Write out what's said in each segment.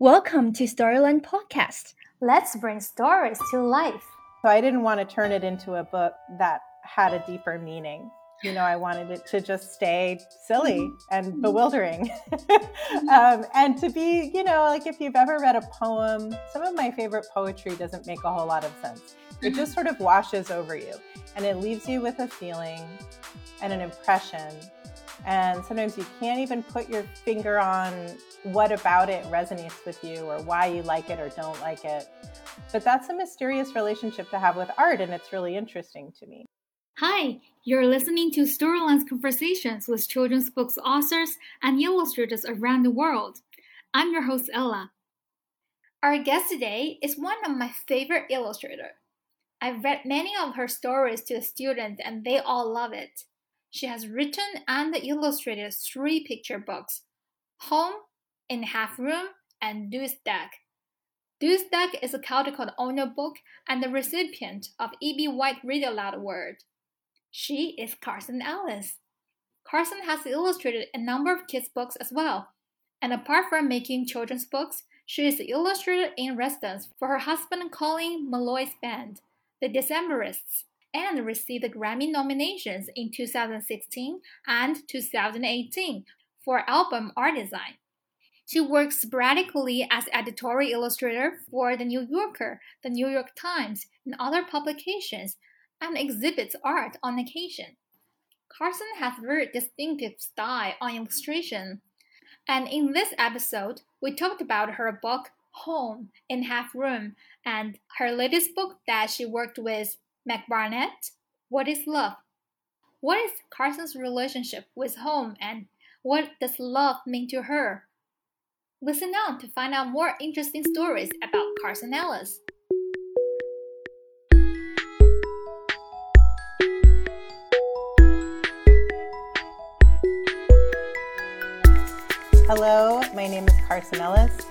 Welcome to Storyland Podcast. Let's bring stories to life. So I didn't want to turn it into a book that had a deeper meaning. You know, I wanted it to just stay silly and bewildering. um, and to be, you know, like if you've ever read a poem, some of my favorite poetry doesn't make a whole lot of sense. It just sort of washes over you and it leaves you with a feeling and an impression and sometimes you can't even put your finger on what about it resonates with you or why you like it or don't like it. But that's a mysterious relationship to have with art, and it's really interesting to me. Hi, you're listening to Storyland's conversations with children's books authors and illustrators around the world. I'm your host, Ella. Our guest today is one of my favorite illustrators. I've read many of her stories to the students, and they all love it. She has written and illustrated three picture books Home, In Half Room, and Du Iz Tak. Deuce Deck is a Caldecott Honor book and the recipient of E.B. White Read Aloud Award. She is Carson Ellis. Carson has illustrated a number of kids' books as well. And apart from making children's books, she is illustrated in residence for her husband Colin Meloy's band, the Decemberists and received Grammy nominations in 2016 and 2018 for album art design. She works sporadically as editorial illustrator for The New Yorker, The New York Times, and other publications, and exhibits art on occasion. Carson has a very distinctive style on illustration. And in this episode, we talked about her book Home in Half Room and her latest book that she worked with Mac Barnett, what is love? What is Carson's relationship with home and what does love mean to her? Listen on to find out more interesting stories about Carson Ellis. Hello, my name is Carson Ellis.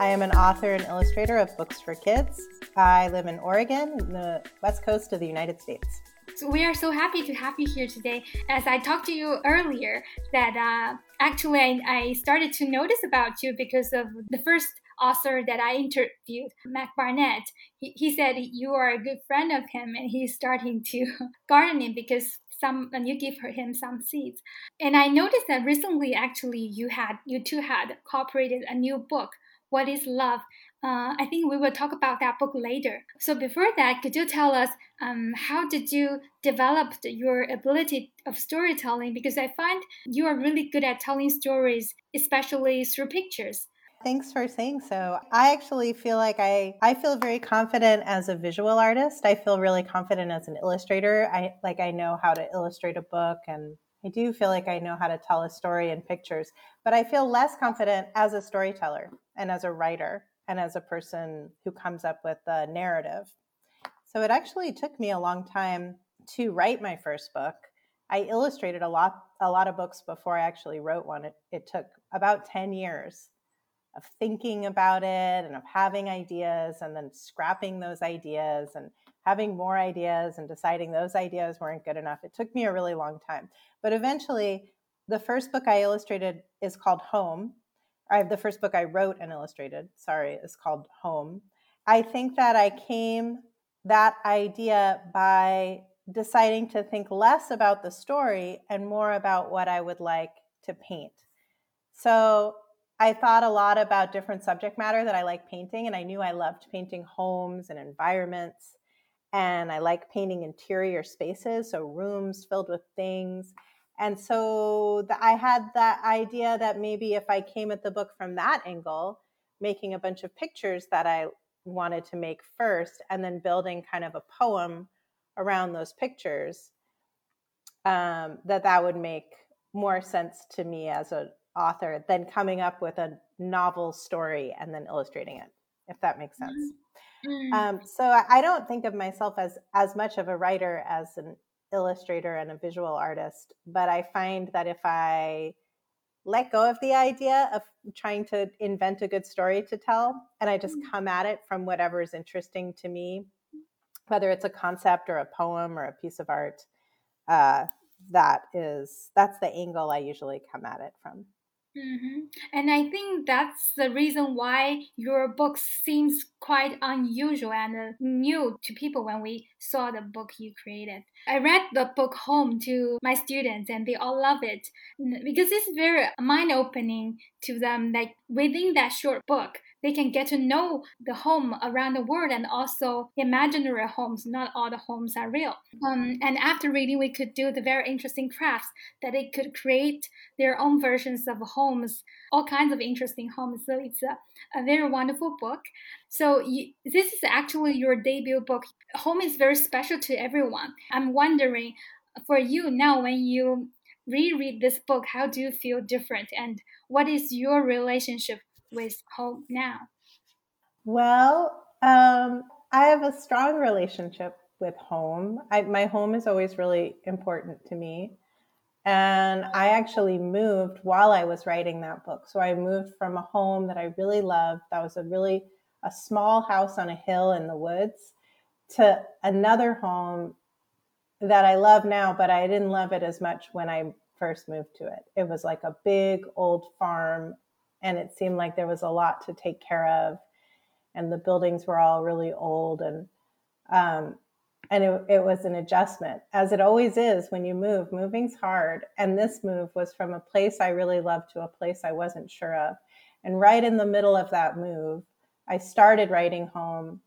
I am an author and illustrator of books for kids. I live in Oregon, in the west coast of the United States. So we are so happy to have you here today. As I talked to you earlier, that uh, actually I, I started to notice about you because of the first author that I interviewed, Mac Barnett. He, he said you are a good friend of him, and he's starting to gardening because some and you give him some seeds. And I noticed that recently, actually, you had you two had cooperated a new book what is Love? Uh, I think we will talk about that book later. So before that, could you tell us um, how did you develop your ability of storytelling? Because I find you are really good at telling stories, especially through pictures. Thanks for saying so. I actually feel like I, I feel very confident as a visual artist. I feel really confident as an illustrator. I like I know how to illustrate a book and I do feel like I know how to tell a story in pictures, but I feel less confident as a storyteller and as a writer and as a person who comes up with a narrative. So it actually took me a long time to write my first book. I illustrated a lot a lot of books before I actually wrote one. It, it took about 10 years of thinking about it and of having ideas and then scrapping those ideas and having more ideas and deciding those ideas weren't good enough. It took me a really long time. But eventually, the first book I illustrated is called Home. I have the first book I wrote and illustrated, sorry, is called Home. I think that I came that idea by deciding to think less about the story and more about what I would like to paint. So I thought a lot about different subject matter that I like painting, and I knew I loved painting homes and environments and I like painting interior spaces, so rooms filled with things. And so the, I had that idea that maybe if I came at the book from that angle, making a bunch of pictures that I wanted to make first, and then building kind of a poem around those pictures, um, that that would make more sense to me as an author than coming up with a novel story and then illustrating it, if that makes sense. Mm-hmm. Mm. Um, so I don't think of myself as as much of a writer as an illustrator and a visual artist, but I find that if I let go of the idea of trying to invent a good story to tell, and I just mm. come at it from whatever is interesting to me, whether it's a concept or a poem or a piece of art, uh, that is that's the angle I usually come at it from. Mm-hmm. And I think that's the reason why your book seems quite unusual and new to people when we saw the book you created. I read the book home to my students and they all love it because it's very mind opening to them. Like within that short book, they can get to know the home around the world and also imaginary homes. Not all the homes are real. Um, and after reading, we could do the very interesting crafts that they could create their own versions of homes, all kinds of interesting homes. So it's a, a very wonderful book. So you, this is actually your debut book. Home is very special to everyone. I'm wondering for you now when you reread this book, how do you feel different and what is your relationship with home now? Well, um, I have a strong relationship with home. I, my home is always really important to me. And I actually moved while I was writing that book. So I moved from a home that I really loved, that was a really a small house on a hill in the woods, to another home that I love now, but I didn't love it as much when I first moved to it. It was like a big old farm and it seemed like there was a lot to take care of and the buildings were all really old and um, and it, it was an adjustment as it always is when you move. Moving's hard and this move was from a place i really loved to a place i wasn't sure of and right in the middle of that move i started writing home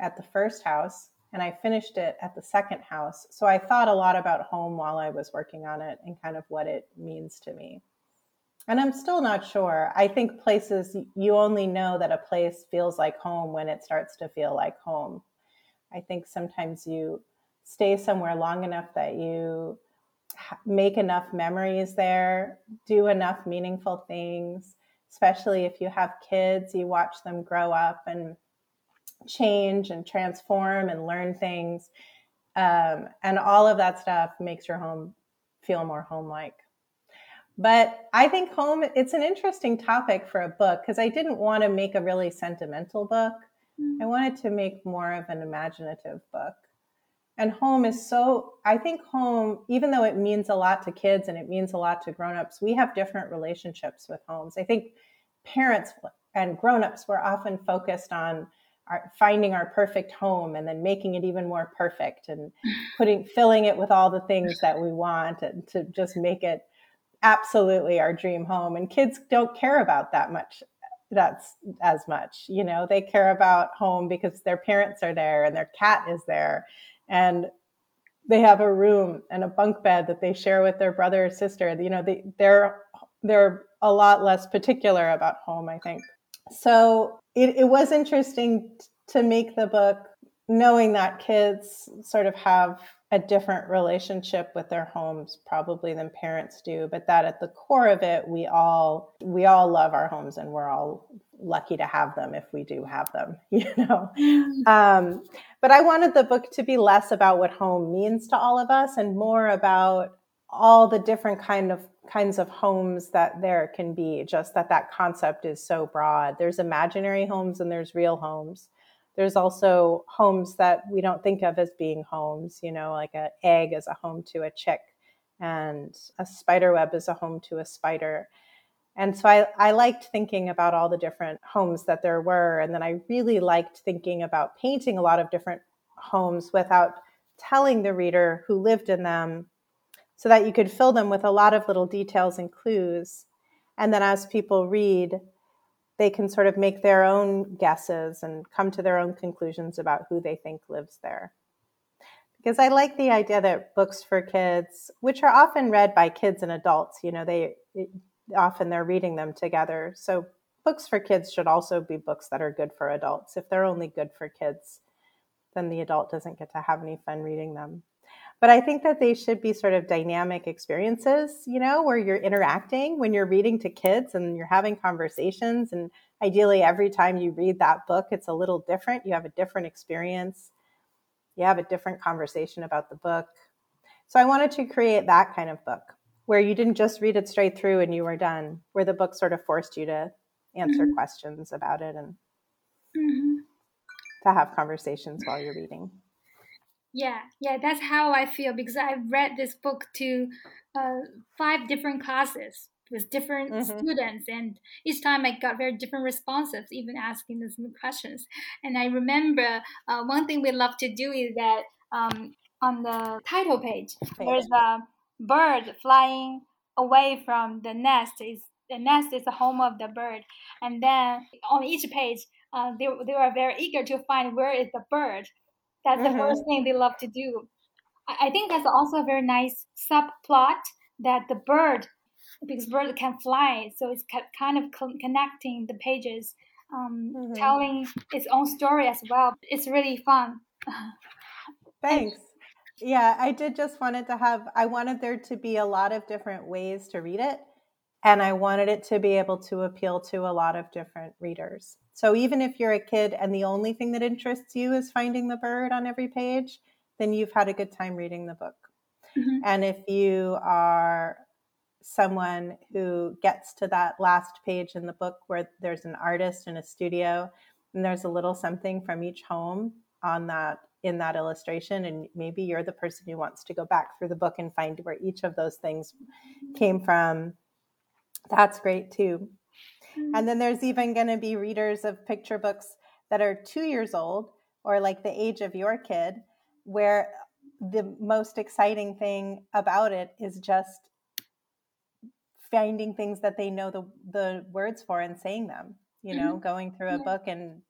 at the first house and i finished it at the second house so i thought a lot about home while i was working on it and kind of what it means to me and I'm still not sure. I think places, you only know that a place feels like home when it starts to feel like home. I think sometimes you stay somewhere long enough that you make enough memories there, do enough meaningful things, especially if you have kids, you watch them grow up and change and transform and learn things. Um, and all of that stuff makes your home feel more home like. But I think home, it's an interesting topic for a book because I didn't want to make a really sentimental book. Mm-hmm. I wanted to make more of an imaginative book. And home is so, I think home, even though it means a lot to kids and it means a lot to grown-ups, we have different relationships with homes. I think parents and grown-ups were often focused on our, finding our perfect home and then making it even more perfect and putting filling it with all the things that we want and to just make it absolutely our dream home and kids don't care about that much that's as much you know? They care about home because their parents are there and their cat is there and they have a room and a bunk bed that they share with their brother or sister you know they, they're they're a lot less particular about home i think. So it, it was interesting to make the book knowing that kids sort of have a different relationship with their homes probably than parents do but that at the core of it we all we all love our homes and we're all lucky to have them if we do have them you know? Mm. um, but i wanted the book to be less about what home means to all of us and more about all the different kind of kinds of homes that there can be just that that concept is so broad. There's imaginary homes and there's real homes there's also homes that we don't think of as being homes, you know, like an egg is a home to a chick and a spider web is a home to a spider. And so I, I liked thinking about all the different homes that there were. And then I really liked thinking about painting a lot of different homes without telling the reader who lived in them so that you could fill them with a lot of little details and clues. And then as people read, they can sort of make their own guesses and come to their own conclusions about who they think lives there. Because I like the idea that books for kids, which are often read by kids and adults, you know, they often they're reading them together. So books for kids should also be books that are good for adults. If they're only good for kids, then the adult doesn't get to have any fun reading them but I think that they should be sort of dynamic experiences, you know, where you're interacting when you're reading to kids and you're having conversations. And ideally, every time you read that book, it's a little different. You have a different experience, you have a different conversation about the book. So I wanted to create that kind of book where you didn't just read it straight through and you were done, where the book sort of forced you to answer mm-hmm. questions about it and mm-hmm. to have conversations while you're reading. Yeah, yeah, that's how I feel because I read this book to uh, five different classes with different mm-hmm. students, and each time I got very different responses, even asking the same questions. And I remember uh, one thing we love to do is that um, on the title page, there's a bird flying away from the nest. Is the nest is the home of the bird, and then on each page, uh, they they are very eager to find where is the bird. That's the mm-hmm. first thing they love to do. I, think that's also a very nice subplot that the bird, because bird can fly, so it's kind of connecting the pages, um, mm-hmm. telling its own story as well. It's really fun. Thanks. Yeah, I did just wanted to have, I wanted there to be a lot of different ways to read it. And I wanted it to be able to appeal to a lot of different readers. So even if you're a kid and the only thing that interests you is finding the bird on every page, then you've had a good time reading the book. Mm-hmm. And if you are someone who gets to that last page in the book where there's an artist in a studio and there's a little something from each home on that in that illustration and maybe you're the person who wants to go back through the book and find where each of those things came from that's great too mm-hmm. and then there's even going to be readers of picture books that are two years old or like the age of your kid where the most exciting thing about it is just finding things that they know the, the words for and saying them you know mm-hmm. going through a book and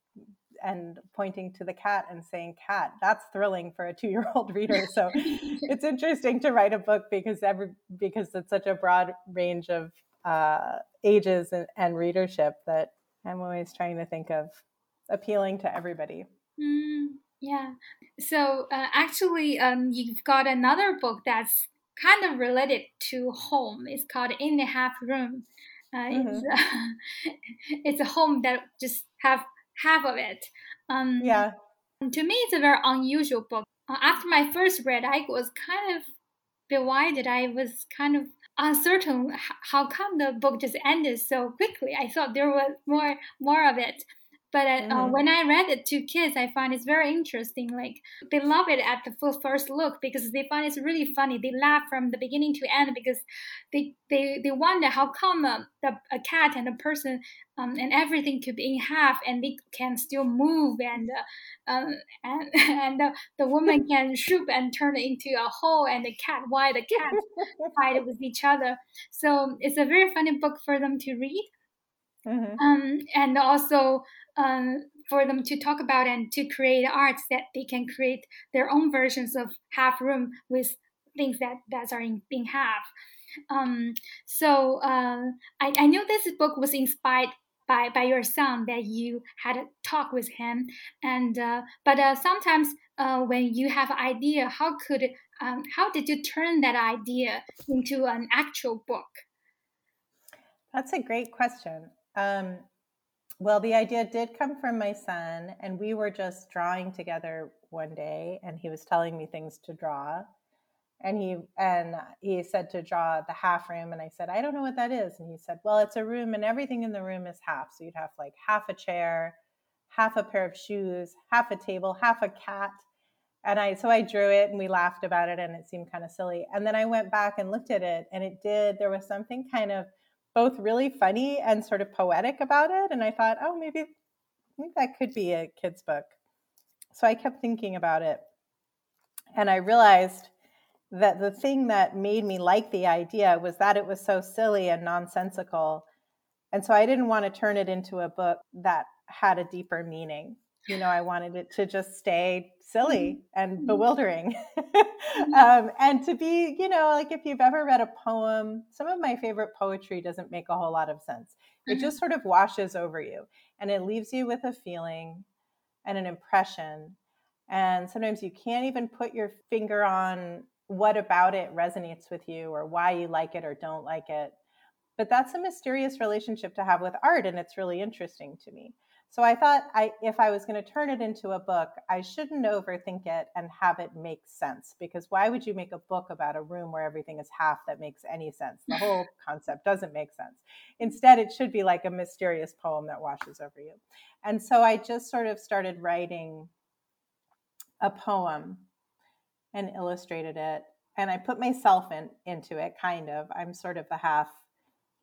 and pointing to the cat and saying cat that's thrilling for a two-year-old reader so it's interesting to write a book because every because it's such a broad range of uh, ages and, and, readership that i'm always trying to think of appealing to everybody mm, yeah so uh, actually um, you've got another book that's kind of related to home it's called in the half room uh, mm-hmm. it's, uh, it's a home that just have half of it. Um, yeah. To me, it's a very unusual book. Uh, after my first read, I was kind of bewildered. I was kind of uncertain how come the book just ended so quickly. I thought there was more more of it. But uh, uh, when I read it to kids, I find it's very interesting. Like they love it at the first look because they find it's really funny. They laugh from the beginning to end because they they, they wonder how come uh, the, a cat and a person um, and everything could be in half and they can still move and uh, um, and and the, the woman can shoot and turn it into a hole and the cat why the cat fight with each other. So it's a very funny book for them to read. Mm-hmm. Um, and also um, for them to talk about and to create arts that they can create their own versions of half room with things that that are in, in half. Um, so uh, I, I know this book was inspired by, by your son that you had a talk with him. And uh, but uh, sometimes uh, when you have an idea how could um, how did you turn that idea into an actual book? That's a great question. Um, well, the idea did come from my son, and we were just drawing together one day, and he was telling me things to draw. And he and he said to draw the half room, and I said, I don't know what that is. And he said, Well, it's a room, and everything in the room is half. So you'd have like half a chair, half a pair of shoes, half a table, half a cat. And I so I drew it, and we laughed about it, and it seemed kind of silly. And then I went back and looked at it, and it did. There was something kind of both really funny and sort of poetic about it. And I thought, oh, maybe, maybe that could be a kid's book. So I kept thinking about it. And I realized that the thing that made me like the idea was that it was so silly and nonsensical. And so I didn't want to turn it into a book that had a deeper meaning. You know, I wanted it to just stay silly mm-hmm. and mm-hmm. bewildering. Mm-hmm. um, and to be, you know, like if you've ever read a poem, some of my favorite poetry doesn't make a whole lot of sense. It just sort of washes over you and it leaves you with a feeling and an impression. And sometimes you can't even put your finger on what about it resonates with you or why you like it or don't like it. But that's a mysterious relationship to have with art, and it's really interesting to me. So I thought I if I was going to turn it into a book, I shouldn't overthink it and have it make sense because why would you make a book about a room where everything is half that makes any sense? The whole concept doesn't make sense. Instead, it should be like a mysterious poem that washes over you. And so I just sort of started writing a poem and illustrated it and I put myself in into it kind of. I'm sort of the half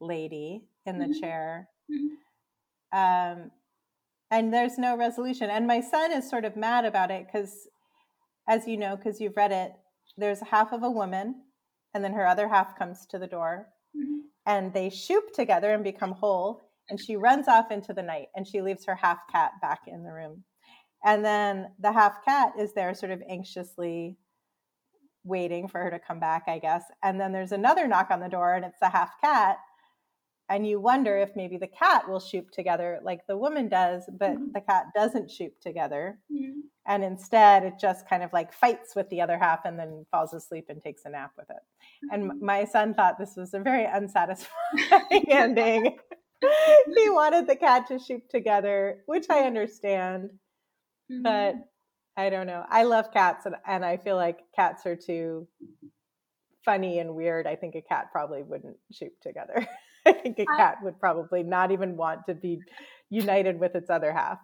lady in the Mhm. chair. Mhm. Um, and there's no resolution. And my son is sort of mad about it because, as you know, because you've read it, there's half of a woman, and then her other half comes to the door, Mhm. and they shoop together and become whole. And she runs off into the night, and she leaves her half cat back in the room. And then the half cat is there, sort of anxiously waiting for her to come back, I guess. And then there's another knock on the door, and it's the half cat. And you wonder if maybe the cat will shoop together like the woman does, but Mhm. the cat doesn't shoop together. Mhm. And instead, it just kind of like fights with the other half and then falls asleep and takes a nap with it. And my son thought this was a very unsatisfying ending. he wanted the cat to shoop together, which I understand but Mhm. I don't know. I love cats, and, and I feel like cats are too funny and weird. I think a cat probably wouldn't shoop together. I think a cat would probably not even want to be united with its other half.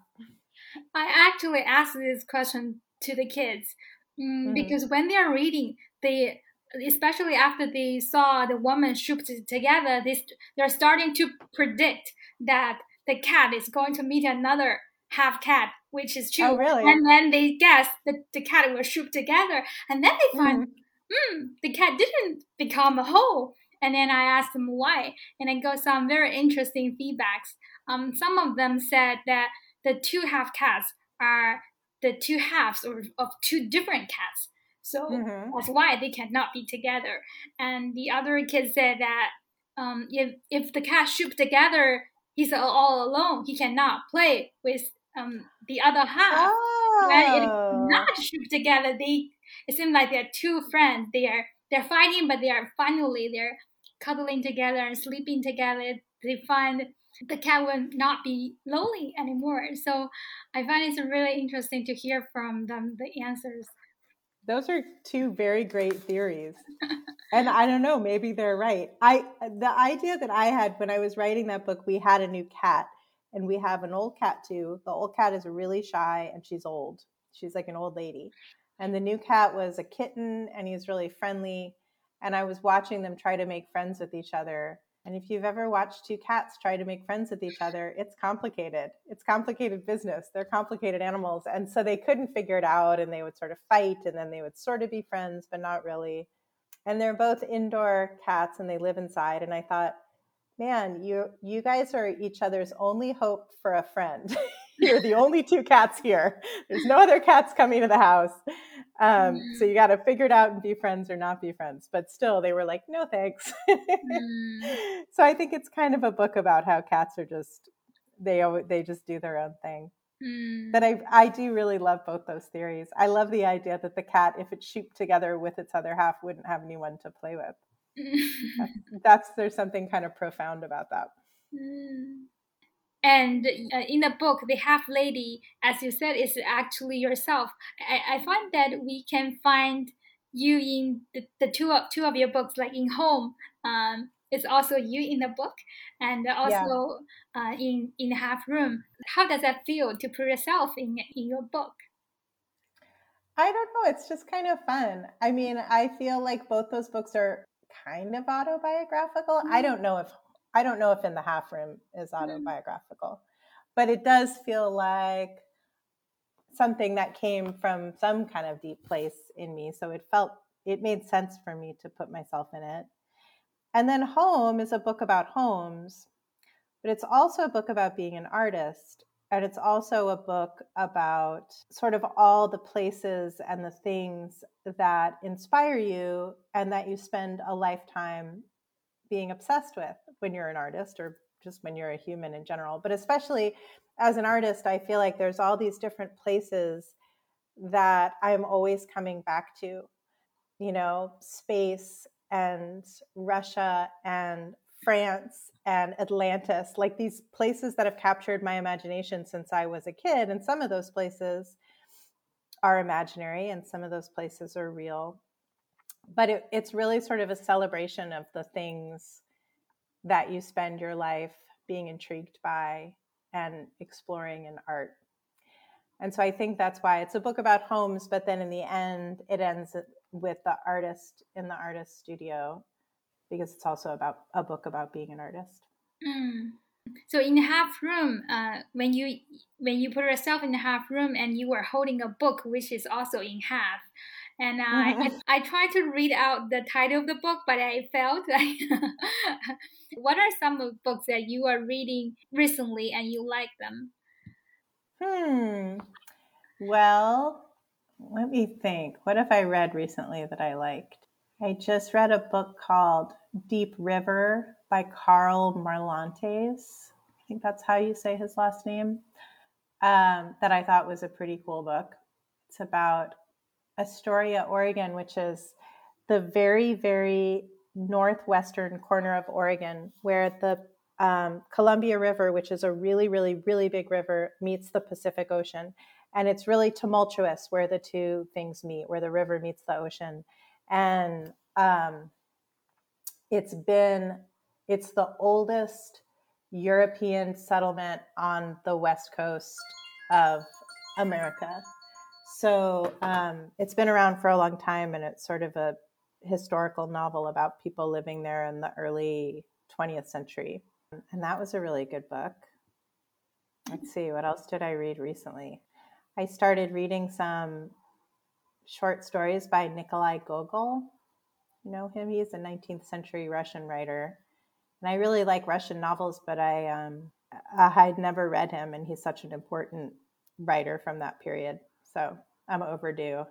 I actually asked this question to the kids mm, Mhm. because when they are reading, they especially after they saw the woman shooped together, they st- they're starting to predict that the cat is going to meet another half cat, which is true. Oh, really? And then they guess that the cat will shoop together, and then they find Mhm. hmm, the cat didn't become a whole. And then I asked them why, and I got some very interesting feedbacks. Um, some of them said that the two half cats are the two halves of, of two different cats. So Mhm. that's why they cannot be together. And the other kid said that um, if if the cat shoop together, he's all- all alone. He cannot play with um, the other half when it Oh. not shoop together, they it seems like they're two friends. They are they're fighting, but they are finally they're cuddling together and sleeping together. They find the cat will not be lonely anymore. So I find it's really interesting to hear from them the answers. Those are two very great theories. and I don't know, maybe they're right. I the idea that I had when I was writing that book, we had a new cat and we have an old cat too. The old cat is really shy and she's old. She's like an old lady. And the new cat was a kitten and he's really friendly. And I was watching them try to make friends with each other. And if you've ever watched two cats try to make friends with each other, it's complicated. It's complicated business. They're complicated animals. And so they couldn't figure it out and they would sort of fight and then they would sort of be friends, but not really. And they're both indoor cats and they live inside. And I thought, man, you you guys are each other's only hope for a friend. You're the only two cats here. There's no other cats coming to the house. Um, so you got to figure it out and be friends or not be friends. But still, they were like, no thanks. Mm. so I think it's kind of a book about how cats are just they always, they just do their own thing. Mm. But I I do really love both those theories. I love the idea that the cat, if it shooped together with its other half, wouldn't have anyone to play with. That's, that's there's something kind of profound about that. Mm. And uh, in the book, the half lady, as you said, is actually yourself. I, I find that we can find you in the, the two of two of your books, like in Home. Um, it's also you in the book, and also uh, in in Half Room. How does that feel to put yourself in in your book? I don't know. It's just kind of fun. I mean, I feel like both those books are kind of autobiographical. I don't know if I don't know if in the half room is mm. autobiographical, but it does feel like something that came from some kind of deep place in me. So it felt it made sense for me to put myself in it. And then Home is a book about homes, but it's also a book about being an artist. And it's also a book about sort of all the places and the things that inspire you and that you spend a lifetime being obsessed with when you're an artist or just when you're a human in general. But especially as an artist, I feel like there's all these different places that I'm always coming back to, you know, space and Russia and France and Atlantis, like these places that have captured my imagination since I was a kid. And some of those places are imaginary and some of those places are real. But it, it's really sort of a celebration of the things that you spend your life being intrigued by and exploring in art. And so I think that's why it's a book about homes, but then in the end, it ends with the artist in the artist studio because it's also about a book about being an artist. Mm. So in the half room, uh, when you when you put yourself in the half room and you are holding a book which is also in half, and I, I tried to read out the title of the book, but I failed. what are some of books that you are reading recently and you like them? Hmm. Well, let me think. What have I read recently that I liked? I just read a book called Deep River by Karl Marlantes. I think that's how you say his last name. Um, that I thought was a pretty cool book. It's about Astoria, Oregon, which is the very, very northwestern corner of Oregon, where the um, Columbia River, which is a really, really, really big river, meets the Pacific Ocean. And it's really tumultuous where the two things meet, where the river meets the ocean. And um, it's been, it's the oldest European settlement on the west coast of America. So um, it's been around for a long time, and it's sort of a historical novel about people living there in the early 20th century. And that was a really good book. Let's see, what else did I read recently? I started reading some short stories by Nikolai Gogol. You know him? He's a 19th century Russian writer. And I really like Russian novels, but I, um, I had never read him, and he's such an important writer from that period. So I'm overdue.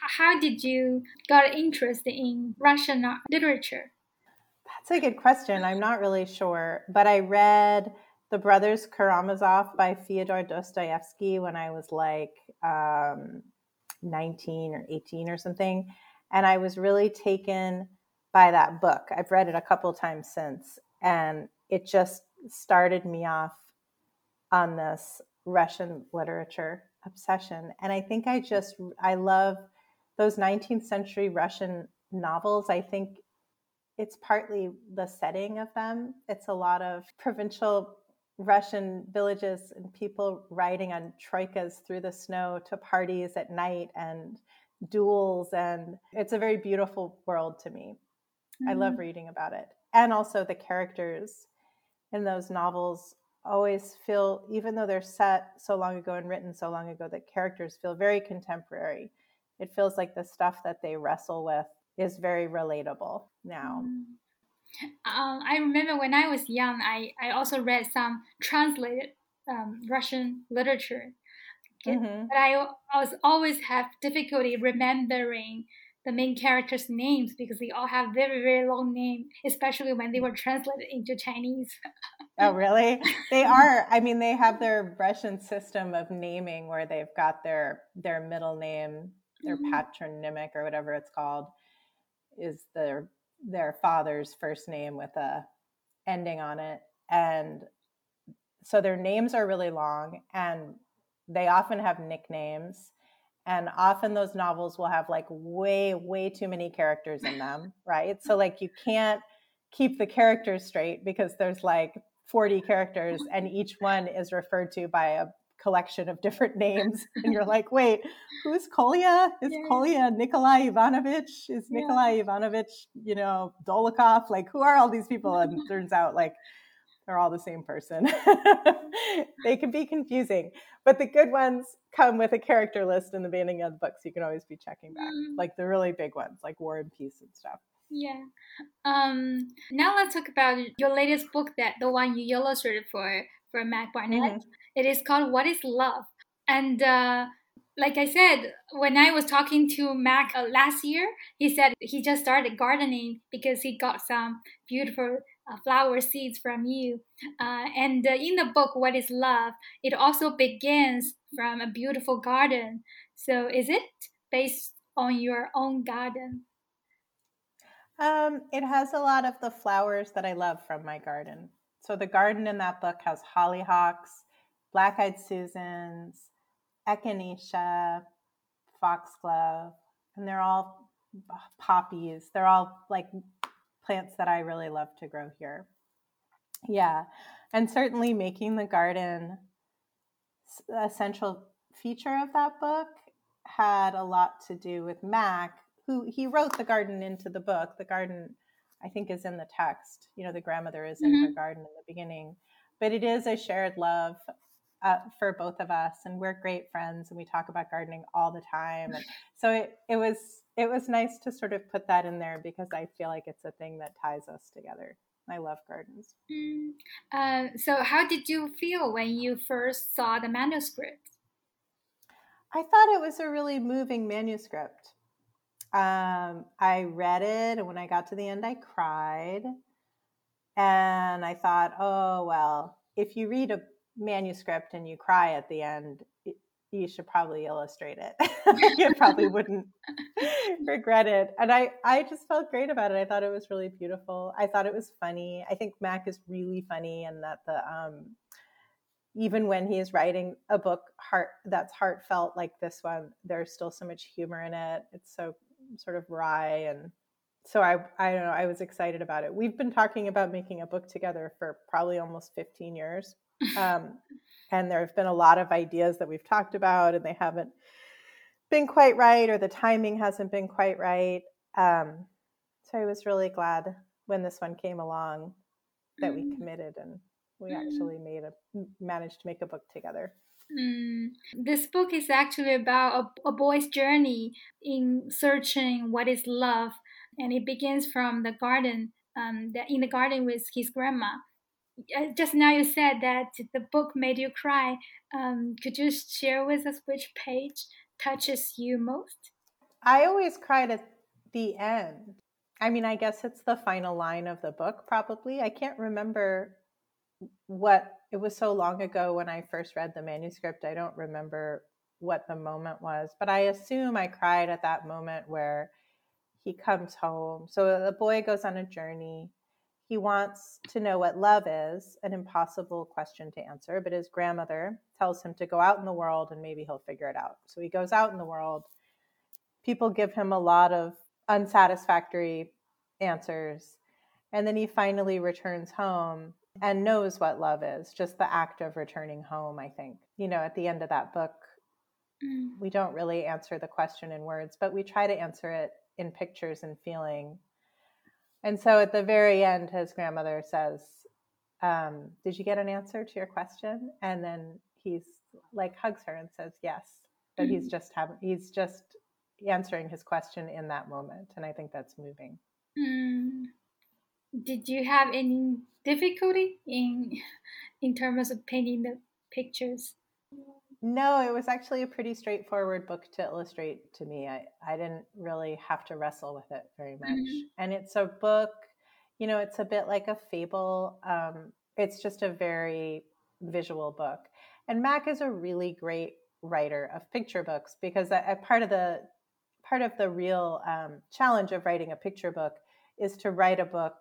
How did you got interested in Russian literature? That's a good question. I'm not really sure, but I read The Brothers Karamazov by Fyodor Dostoevsky when I was like um, 19 or 18 or something, and I was really taken by that book. I've read it a couple times since, and it just started me off on this Russian literature obsession. And I think I just, I love those 19th century Russian novels. I think it's partly the setting of them. It's a lot of provincial Russian villages and people riding on troikas through the snow to parties at night and duels. And it's a very beautiful world to me. Mm-hmm. I love mm-hmm. reading about it. And also the characters in those novels always feel, even though they're set so long ago and written so long ago, the characters feel very contemporary. It feels like the stuff that they wrestle with is very relatable now. Mm. Um, I remember when I was young, I, I also read some translated um, Russian literature. Mm-hmm. But I, I was always have difficulty remembering the main characters' names because they all have very very long names, especially when they were translated into Chinese. oh, really? They are. I mean, they have their Russian system of naming where they've got their their middle name, their mm-hmm. patronymic or whatever it's called, is their their father's first name with a ending on it, and so their names are really long, and they often have nicknames and often those novels will have like way way too many characters in them right? So like you can't keep the characters straight because there's like 40 characters and each one is referred to by a collection of different names and you're like wait who's kolya? Is yeah. kolya nikolai ivanovich? Is nikolai yeah. ivanovich you know dolokhov? Like who are all these people? And turns out like they're all the same person. they can be confusing, but the good ones come with a character list in the beginning of the book, so you can always be checking back, mm. like the really big ones, like War and Peace and stuff. Yeah. Um. Now let's talk about your latest book, that the one you illustrated for for Mac Barnett. Mm-hmm. It is called "What Is Love," and uh, like I said, when I was talking to Mac uh, last year, he said he just started gardening because he got some beautiful flower seeds from you. Uh, and uh, in the book, What is Love? It also begins from a beautiful garden. So is it based on your own garden? Um, it has a lot of the flowers that I love from my garden. So the garden in that book has hollyhocks, black-eyed Susans, echinacea, foxglove, and they're all poppies. They're all like plants that I really love to grow here. Yeah, and certainly making the garden a central feature of that book had a lot to do with Mac, who he wrote the garden into the book. The garden I think is in the text. You know, the grandmother is in mm-hmm. her garden in the beginning, but it is a shared love uh, for both of us, and we're great friends, and we talk about gardening all the time. And so it it was it was nice to sort of put that in there because I feel like it's a thing that ties us together. I love gardens. Mm. Uh, so, how did you feel when you first saw the manuscript? I thought it was a really moving manuscript. Um, I read it, and when I got to the end, I cried. And I thought, oh, well, if you read a manuscript and you cry at the end, you should probably illustrate it. you probably wouldn't regret it. And I, I just felt great about it. I thought it was really beautiful. I thought it was funny. I think Mac is really funny and that the um, even when he is writing a book heart that's heartfelt like this one, there's still so much humor in it. It's so sort of wry and so I I don't know, I was excited about it. We've been talking about making a book together for probably almost 15 years. Um, and there have been a lot of ideas that we've talked about, and they haven't been quite right, or the timing hasn't been quite right. Um, so I was really glad when this one came along that we mm. committed and we mm. actually made a managed to make a book together. Mm. This book is actually about a, a, boy's journey in searching what is love, and it begins from the garden, um, the, in the garden with his grandma. Uh, just now you said that the book made you cry. Um, could you share with us which page touches you most? I always cried at the end. I mean, I guess it's the final line of the book, probably. I can't remember what it was so long ago when I first read the manuscript. I don't remember what the moment was, but I assume I cried at that moment where he comes home. So the boy goes on a journey he wants to know what love is, an impossible question to answer, but his grandmother tells him to go out in the world and maybe he'll figure it out. So he goes out in the world. People give him a lot of unsatisfactory answers. And then he finally returns home and knows what love is, just the act of returning home, I think. You know, at the end of that book, mm. we don't really answer the question in words, but we try to answer it in pictures and feeling and so at the very end, his grandmother says, um, Did you get an answer to your question? And then he's like hugs her and says, Yes. But mm-hmm. he's just having he's just answering his question in that moment. And I think that's moving. Mm. Did you have any difficulty in in terms of painting the pictures? No, it was actually a pretty straightforward book to illustrate to me. I, I didn't really have to wrestle with it very much. Mm-hmm. And it's a book, you know, it's a bit like a fable. Um, it's just a very visual book. And Mac is a really great writer of picture books because a, a part of the part of the real um, challenge of writing a picture book is to write a book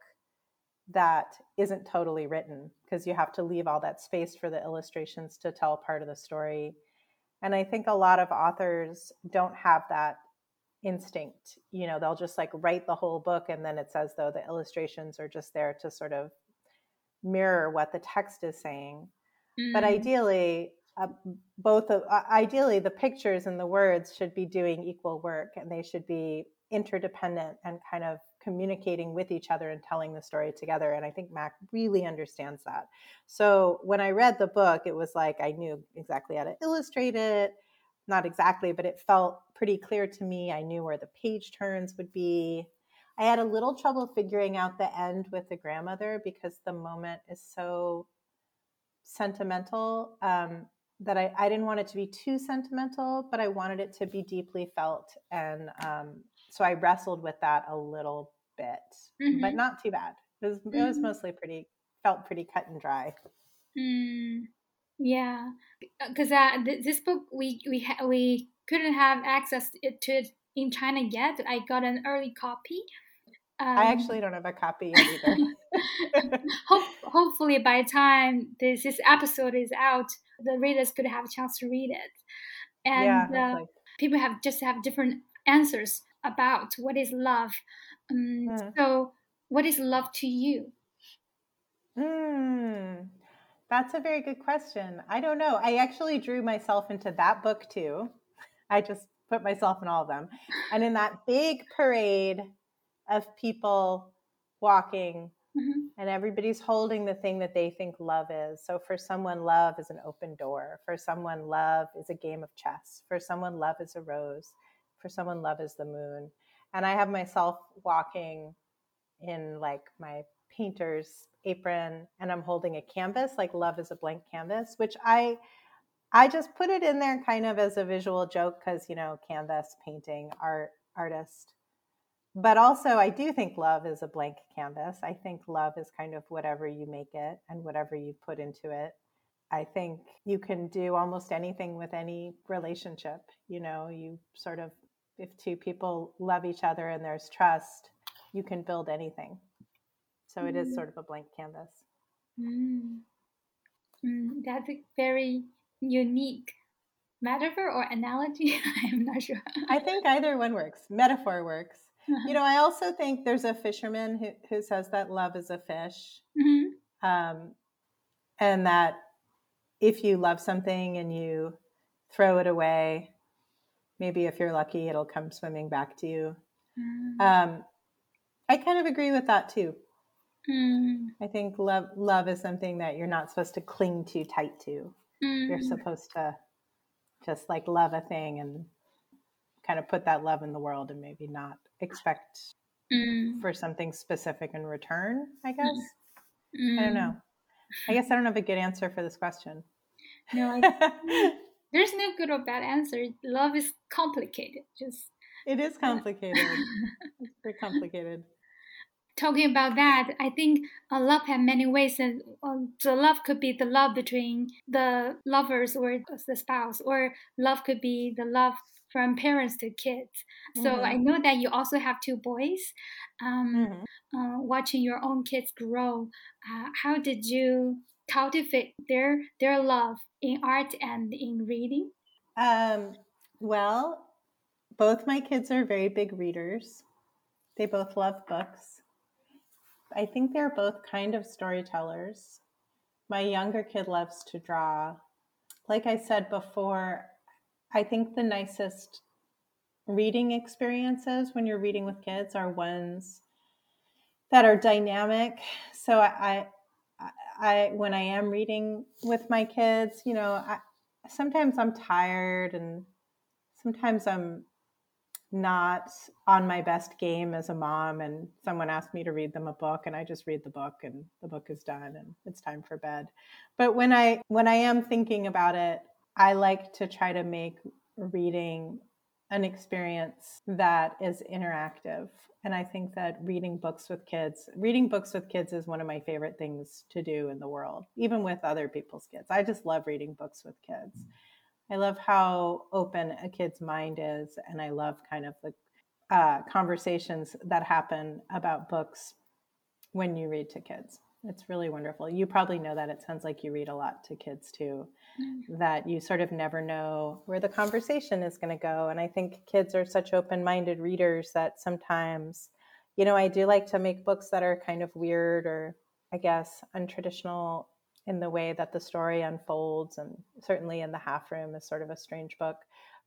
that isn't totally written because you have to leave all that space for the illustrations to tell part of the story. And I think a lot of authors don't have that instinct. You know, they'll just like write the whole book and then it's as though the illustrations are just there to sort of mirror what the text is saying. Mm. But ideally, uh, both of, uh, ideally the pictures and the words should be doing equal work and they should be interdependent and kind of communicating with each other and telling the story together. And I think Mac really understands that. So when I read the book, it was like I knew exactly how to illustrate it. Not exactly, but it felt pretty clear to me. I knew where the page turns would be. I had a little trouble figuring out the end with the grandmother because the moment is so sentimental um, that I, I, didn't want it to be too sentimental, but I wanted it to be deeply felt. And um, so I wrestled with that a little bit, mm-hmm. but not too bad. It was, mm-hmm. it was mostly pretty, felt pretty cut and dry. Mm, yeah, because uh, th- this book we we ha- we couldn't have access to it in China yet. I got an early copy. Um, I actually don't have a copy either. Hope, hopefully, by the time this, this episode is out, the readers could have a chance to read it, and yeah, uh, people have just have different answers about what is love. Um, mm. So, what is love to you? Mm, that's a very good question. I don't know. I actually drew myself into that book too. I just put myself in all of them. And in that big parade of people walking mm-hmm. and everybody's holding the thing that they think love is. So for someone, love is an open door. For someone, love is a game of chess. For someone, love is a rose. For someone, love is the moon. And I have myself walking in like my painter's apron and I'm holding a canvas, like love is a blank canvas, which I I just put it in there kind of as a visual joke because, you know, canvas, painting, art, artist. But also, I do think love is a blank canvas. I think love is kind of whatever you make it and whatever you put into it. I think you can do almost anything with any relationship. You know, you sort of, if two people love each other and there's trust, you can build anything. So mm. it is mm-hmm. sort of a blank canvas. Mm. Mm, that's a very unique metaphor or analogy? I'm not sure. I think either one works. Metaphor works. Uh-huh. You know, I also think there's a fisherman who, who says that love is a fish. Mm-hmm. Um, and that if you love something and you throw it away, maybe if you're lucky, it'll come swimming back to you. Mm. Um, I kind of agree with that too. Mm. I think love love is something that you're not supposed to cling too tight to. Mm. You're supposed to just like love a thing and kind of put that love in the world and maybe not expect mm. for something specific in return, I guess. Mm. I don't know. I guess I don't have a good answer for this question. No, I, there's no good or bad answer. Love is complicated. Just it is complicated. it's very complicated talking about that, I think uh, love has many ways, and um, the love could be the love between the lovers or the spouse, or love could be the love from parents to kids. So mm-hmm. I know that you also have two boys. Um, mm-hmm. uh, watching your own kids grow, uh, how did you cultivate their their love in art and in reading? Um, well, both my kids are very big readers. They both love books. I think they're both kind of storytellers. My younger kid loves to draw. Like I said before, I think the nicest reading experiences when you're reading with kids are ones that are dynamic. So I, I, when I am reading with my kids, you know, I, sometimes I'm tired and sometimes I'm not on my best game as a mom and someone asked me to read them a book and I just read the book and the book is done and it's time for bed. But when I when I am thinking about it, I like to try to make reading an experience that is interactive. And I think that reading books with kids, reading books with kids is one of my favorite things to do in the world, even with other people's kids. I just love reading books with kids. I love how open a kid's mind is, and I love kind of the uh, conversations that happen about books when you read to kids. It's really wonderful. You probably know that. It sounds like you read a lot to kids too, mm-hmm. that you sort of never know where the conversation is going to go. And I think kids are such open minded readers that sometimes, you know, I do like to make books that are kind of weird or, I guess, untraditional in the way that the story unfolds and certainly in the half room is sort of a strange book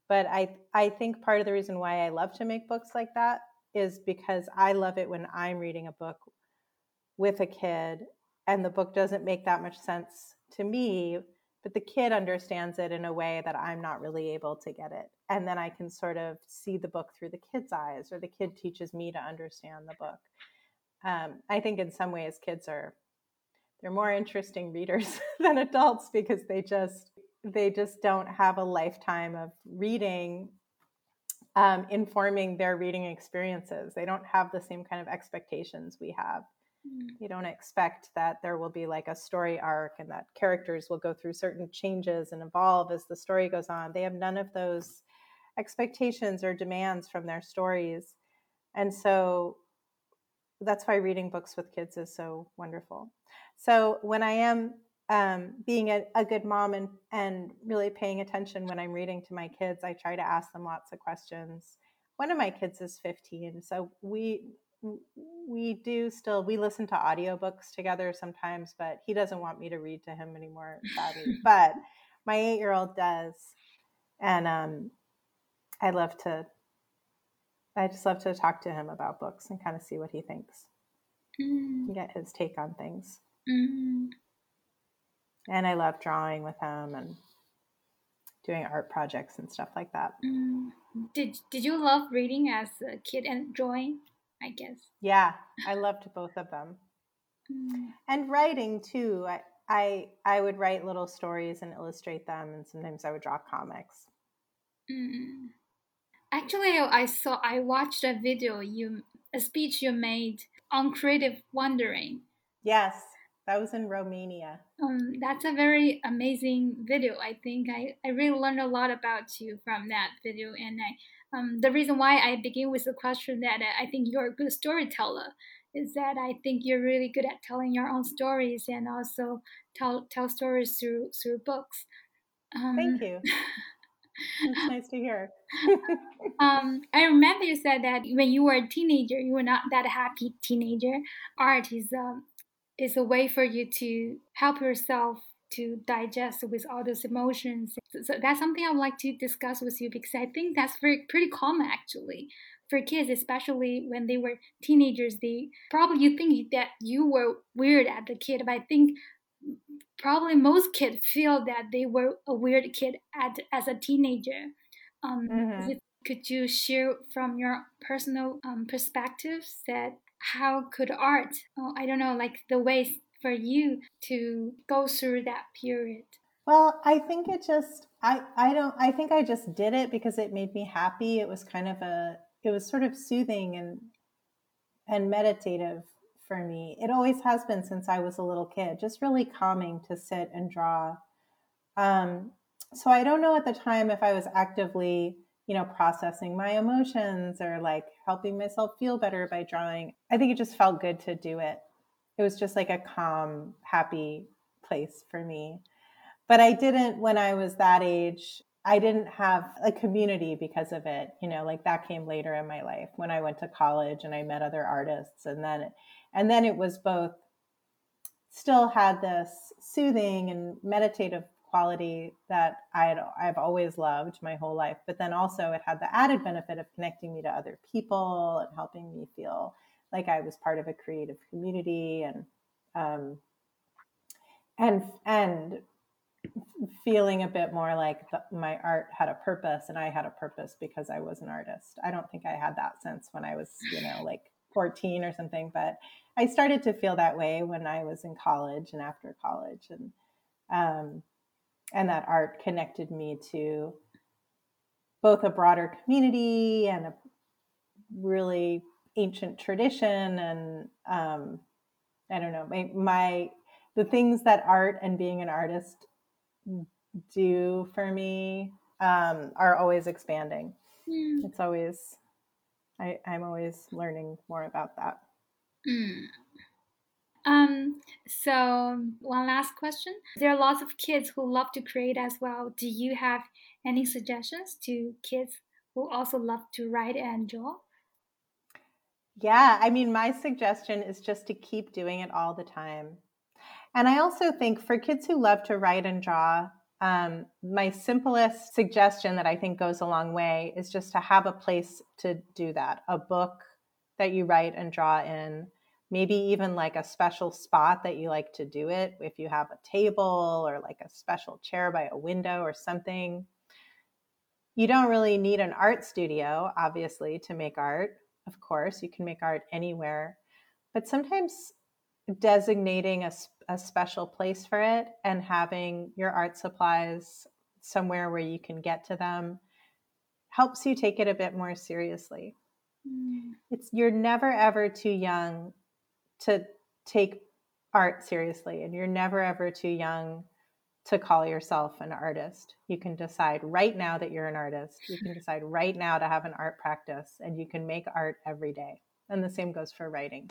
but i i think part of the reason why i love to make books like that is because i love it when i'm reading a book with a kid and the book doesn't make that much sense to me but the kid understands it in a way that i'm not really able to get it. And then i can sort of see the book through the kid's eyes or the kid teaches me to understand the book. Um, i think in some ways kids are they're more interesting readers than adults because they just they just don't have a lifetime of reading um, informing their reading experiences. They don't have the same kind of expectations we have. You don't expect that there will be like a story arc and that characters will go through certain changes and evolve as the story goes on. They have none of those expectations or demands from their stories. And so that's why reading books with kids is so wonderful. So when I am um, being a, a, good mom and, and really paying attention when I'm reading to my kids, I try to ask them lots of questions. One of my kids is 15, so we we do still we listen to audiobooks together sometimes, but he doesn't want me to read to him anymore, sadly. but my eight year old does, and um, I love to. I just love to talk to him about books and kind of see what he thinks. mm. get his take on things. Mm. And I love drawing with him and doing art projects and stuff like that. Mm. Did Did you love reading as a kid and drawing? I guess. Yeah, I loved both of them, Mm. and writing too. I, I I would write little stories and illustrate them, and sometimes I would draw comics. Mm. Actually, I saw I watched a video you a speech you made on creative wandering. Yes, that was in Romania. Um, that's a very amazing video. I think I, I really learned a lot about you from that video, and I um, the reason why I begin with the question that I think you're a good storyteller is that I think you're really good at telling your own stories and also tell tell stories through through books. Um, Thank you. It's nice to hear. um, I remember you said that when you were a teenager, you were not that happy teenager. Art is um, is a way for you to help yourself to digest with all those emotions. So that's something I would like to discuss with you because I think that's very pretty common actually for kids, especially when they were teenagers. They probably you think that you were weird as a kid, but I think probably most kids feel that they were a weird kid at, as a teenager. Um, mm-hmm. Could you share from your personal um, perspectives that how could art, oh, I don't know, like the ways for you to go through that period? Well, I think it just I I don't I think I just did it because it made me happy. It was kind of a it was sort of soothing and and meditative for me. It always has been since I was a little kid, just really calming to sit and draw. Um, so I don't know at the time if I was actively, you know, processing my emotions or like helping myself feel better by drawing. I think it just felt good to do it. It was just like a calm, happy place for me. But I didn't, when I was that age, I didn't have a community because of it. You know, like that came later in my life when I went to college and I met other artists. And then and then it was both still had this soothing and meditative quality that I had I've always loved my whole life. But then also it had the added benefit of connecting me to other people and helping me feel like I was part of a creative community and um, and and feeling a bit more like the, my art had a purpose and I had a purpose because I was an artist. I don't think I had that sense when I was, you know, like 14 or something, but I started to feel that way when I was in college and after college, and um, and that art connected me to both a broader community and a really ancient tradition, and um, I don't know my, my the things that art and being an artist do for me um, are always expanding. Mm. It's always I, I'm always learning more about that. Mm. Um, so one last question. There are lots of kids who love to create as well. Do you have any suggestions to kids who also love to write and draw? Yeah, I mean, my suggestion is just to keep doing it all the time. And I also think for kids who love to write and draw, um, my simplest suggestion that I think goes a long way is just to have a place to do that a book that you write and draw in, maybe even like a special spot that you like to do it. If you have a table or like a special chair by a window or something. You don't really need an art studio, obviously, to make art. Of course, you can make art anywhere. But sometimes designating a, a special place for it and having your art supplies somewhere where you can get to them helps you take it a bit more seriously. Mm. It's you're never ever too young to take art seriously and you're never ever too young to call yourself an artist. You can decide right now that you're an artist. You can decide right now to have an art practice and you can make art every day. And the same goes for writing.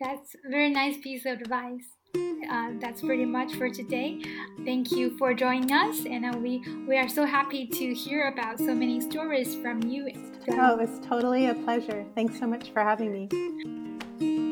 That's a very nice piece of advice. Uh, that's pretty much for today. Thank you for joining us, and uh, we we are so happy to hear about so many stories from you. Oh, it's totally a pleasure. Thanks so much for having me.